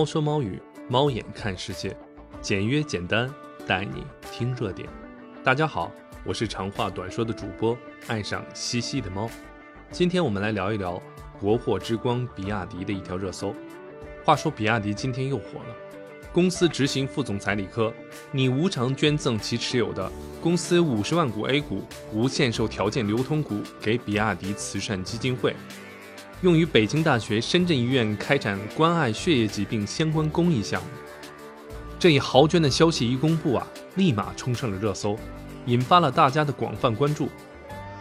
猫说猫语，猫眼看世界，简约简单，带你听热点。大家好，我是长话短说的主播，爱上西西的猫。今天我们来聊一聊国货之光比亚迪的一条热搜。话说比亚迪今天又火了，公司执行副总裁李科你无偿捐赠其持有的公司五十万股 A 股无限售条件流通股给比亚迪慈善基金会。用于北京大学深圳医院开展关爱血液疾病相关公益项目。这一豪捐的消息一公布啊，立马冲上了热搜，引发了大家的广泛关注。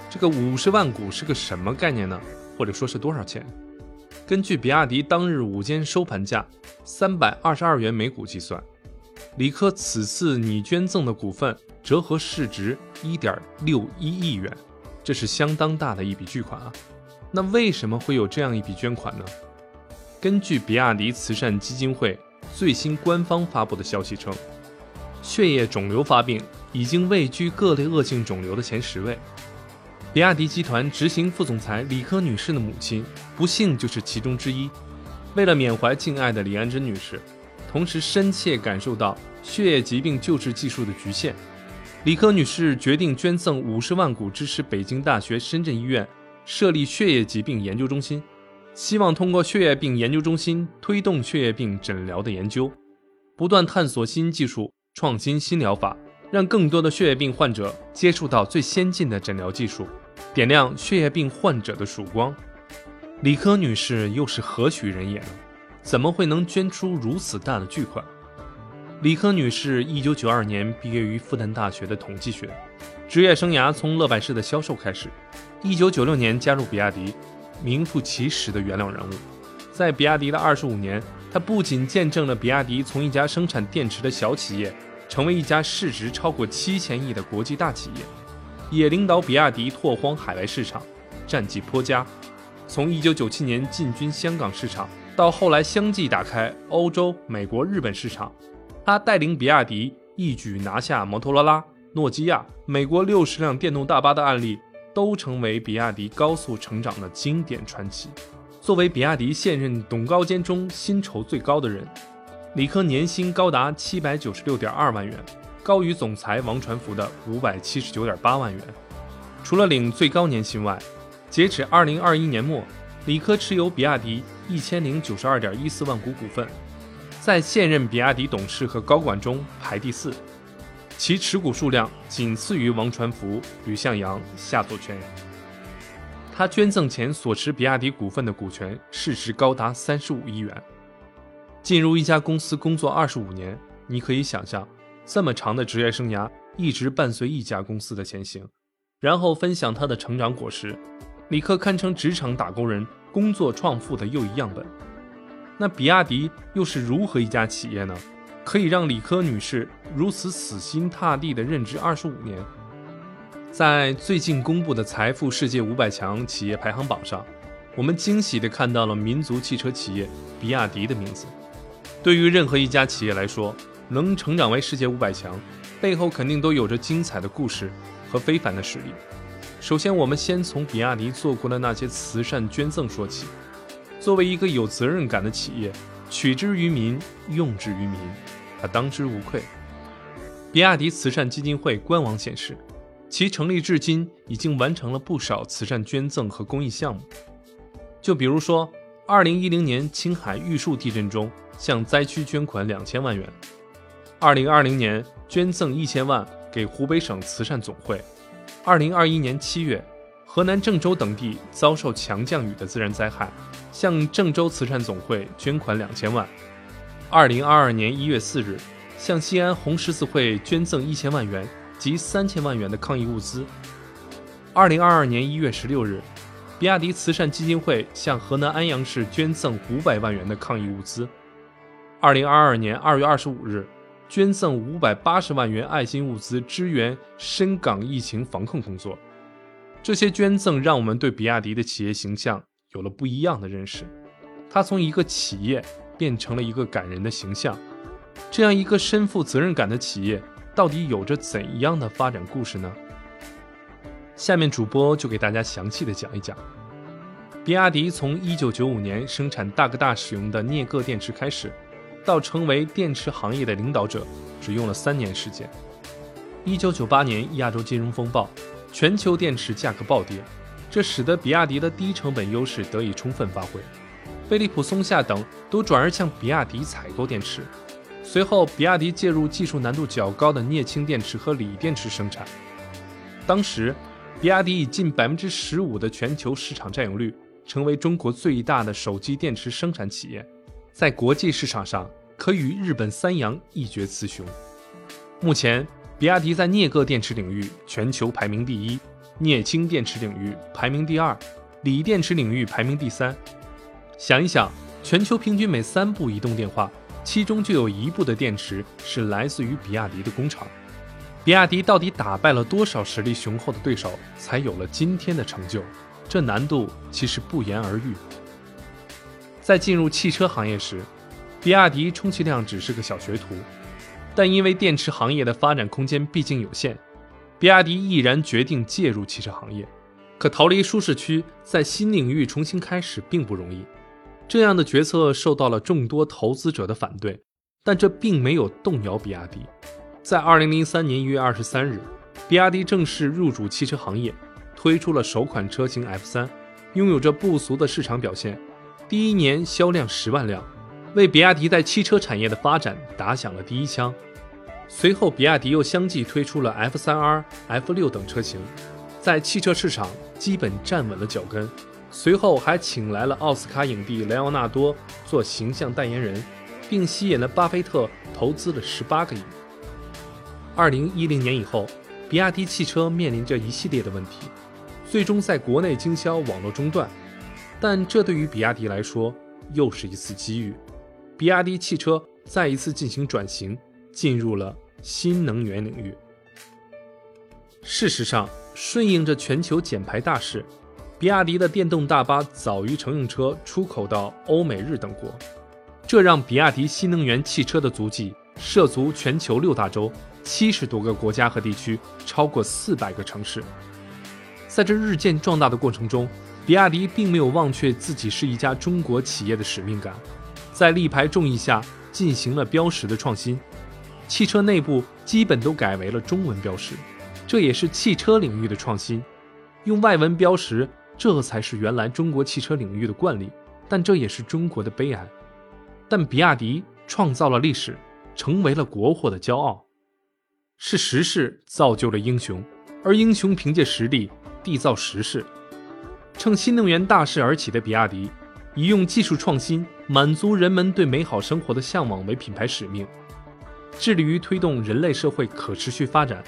这个五十万股是个什么概念呢？或者说是多少钱？根据比亚迪当日午间收盘价三百二十二元每股计算，李科此次拟捐赠的股份折合市值一点六一亿元，这是相当大的一笔巨款啊。那为什么会有这样一笔捐款呢？根据比亚迪慈善基金会最新官方发布的消息称，血液肿瘤发病已经位居各类恶性肿瘤的前十位。比亚迪集团执行副总裁李科女士的母亲不幸就是其中之一。为了缅怀敬爱的李安珍女士，同时深切感受到血液疾病救治技术的局限，李科女士决定捐赠五十万股支持北京大学深圳医院。设立血液疾病研究中心，希望通过血液病研究中心推动血液病诊疗的研究，不断探索新技术、创新新疗法，让更多的血液病患者接触到最先进的诊疗技术，点亮血液病患者的曙光。李科女士又是何许人也呢？怎么会能捐出如此大的巨款？李科女士一九九二年毕业于复旦大学的统计学，职业生涯从乐百氏的销售开始。一九九六年加入比亚迪，名副其实的元老人物。在比亚迪的二十五年，他不仅见证了比亚迪从一家生产电池的小企业，成为一家市值超过七千亿的国际大企业，也领导比亚迪拓荒海外市场，战绩颇佳。从一九九七年进军香港市场，到后来相继打开欧洲、美国、日本市场，他带领比亚迪一举拿下摩托罗拉、诺基亚、美国六十辆电动大巴的案例。都成为比亚迪高速成长的经典传奇。作为比亚迪现任董高监中薪酬最高的人，李科年薪高达七百九十六点二万元，高于总裁王传福的五百七十九点八万元。除了领最高年薪外，截止二零二一年末，李科持有比亚迪一千零九十二点一四万股股份，在现任比亚迪董事和高管中排第四。其持股数量仅次于王传福、吕向阳、夏作权。他捐赠前所持比亚迪股份的股权市值高达三十五亿元。进入一家公司工作二十五年，你可以想象，这么长的职业生涯一直伴随一家公司的前行，然后分享他的成长果实。李克堪称职场打工人工作创富的又一样本。那比亚迪又是如何一家企业呢？可以让李科女士如此死心塌地地任职二十五年。在最近公布的财富世界五百强企业排行榜上，我们惊喜地看到了民族汽车企业比亚迪的名字。对于任何一家企业来说，能成长为世界五百强，背后肯定都有着精彩的故事和非凡的实力。首先，我们先从比亚迪做过的那些慈善捐赠说起。作为一个有责任感的企业，取之于民，用之于民。他当之无愧。比亚迪慈善基金会官网显示，其成立至今已经完成了不少慈善捐赠和公益项目。就比如说，2010年青海玉树地震中向灾区捐款两千万元；2020年捐赠一千万给湖北省慈善总会；2021年七月，河南郑州等地遭受强降雨的自然灾害，向郑州慈善总会捐款两千万。二零二二年一月四日，向西安红十字会捐赠一千万元及三千万元的抗疫物资。二零二二年一月十六日，比亚迪慈善基金会向河南安阳市捐赠五百万元的抗疫物资。二零二二年二月二十五日，捐赠五百八十万元爱心物资支援深港疫情防控工作。这些捐赠让我们对比亚迪的企业形象有了不一样的认识。它从一个企业。变成了一个感人的形象。这样一个身负责任感的企业，到底有着怎样的发展故事呢？下面主播就给大家详细的讲一讲。比亚迪从一九九五年生产大哥大使用的镍铬电池开始，到成为电池行业的领导者，只用了三年时间。一九九八年亚洲金融风暴，全球电池价格暴跌，这使得比亚迪的低成本优势得以充分发挥。飞利浦、松下等都转而向比亚迪采购电池。随后，比亚迪介入技术难度较高的镍氢电池和锂电池生产。当时，比亚迪以近百分之十五的全球市场占有率，成为中国最大的手机电池生产企业，在国际市场上可与日本三洋一决雌雄。目前，比亚迪在镍铬电池领域全球排名第一，镍氢电池领域排名第二，锂电池领域排名第三。想一想，全球平均每三部移动电话，其中就有一部的电池是来自于比亚迪的工厂。比亚迪到底打败了多少实力雄厚的对手，才有了今天的成就？这难度其实不言而喻。在进入汽车行业时，比亚迪充其量只是个小学徒，但因为电池行业的发展空间毕竟有限，比亚迪毅然决定介入汽车行业。可逃离舒适区，在新领域重新开始并不容易。这样的决策受到了众多投资者的反对，但这并没有动摇比亚迪。在二零零三年一月二十三日，比亚迪正式入主汽车行业，推出了首款车型 F 三，拥有着不俗的市场表现，第一年销量十万辆，为比亚迪在汽车产业的发展打响了第一枪。随后，比亚迪又相继推出了 F 三 R、F 六等车型，在汽车市场基本站稳了脚跟。随后还请来了奥斯卡影帝莱昂纳多做形象代言人，并吸引了巴菲特投资了十八个亿。二零一零年以后，比亚迪汽车面临着一系列的问题，最终在国内经销网络中断。但这对于比亚迪来说又是一次机遇，比亚迪汽车再一次进行转型，进入了新能源领域。事实上，顺应着全球减排大势。比亚迪的电动大巴早于乘用车出口到欧美日等国，这让比亚迪新能源汽车的足迹涉足全球六大洲、七十多个国家和地区，超过四百个城市。在这日渐壮大的过程中，比亚迪并没有忘却自己是一家中国企业的使命感，在力排众议下进行了标识的创新，汽车内部基本都改为了中文标识，这也是汽车领域的创新，用外文标识。这才是原来中国汽车领域的惯例，但这也是中国的悲哀。但比亚迪创造了历史，成为了国货的骄傲。是时势造就了英雄，而英雄凭借实力缔造时势。趁新能源大势而起的比亚迪，以用技术创新满足人们对美好生活的向往为品牌使命，致力于推动人类社会可持续发展，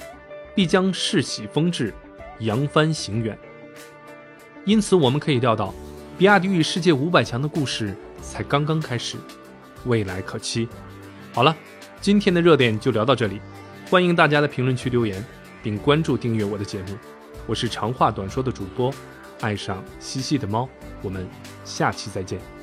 必将世袭风致，扬帆行远。因此，我们可以料到，比亚迪与世界五百强的故事才刚刚开始，未来可期。好了，今天的热点就聊到这里，欢迎大家在评论区留言，并关注订阅我的节目。我是长话短说的主播，爱上嬉戏的猫，我们下期再见。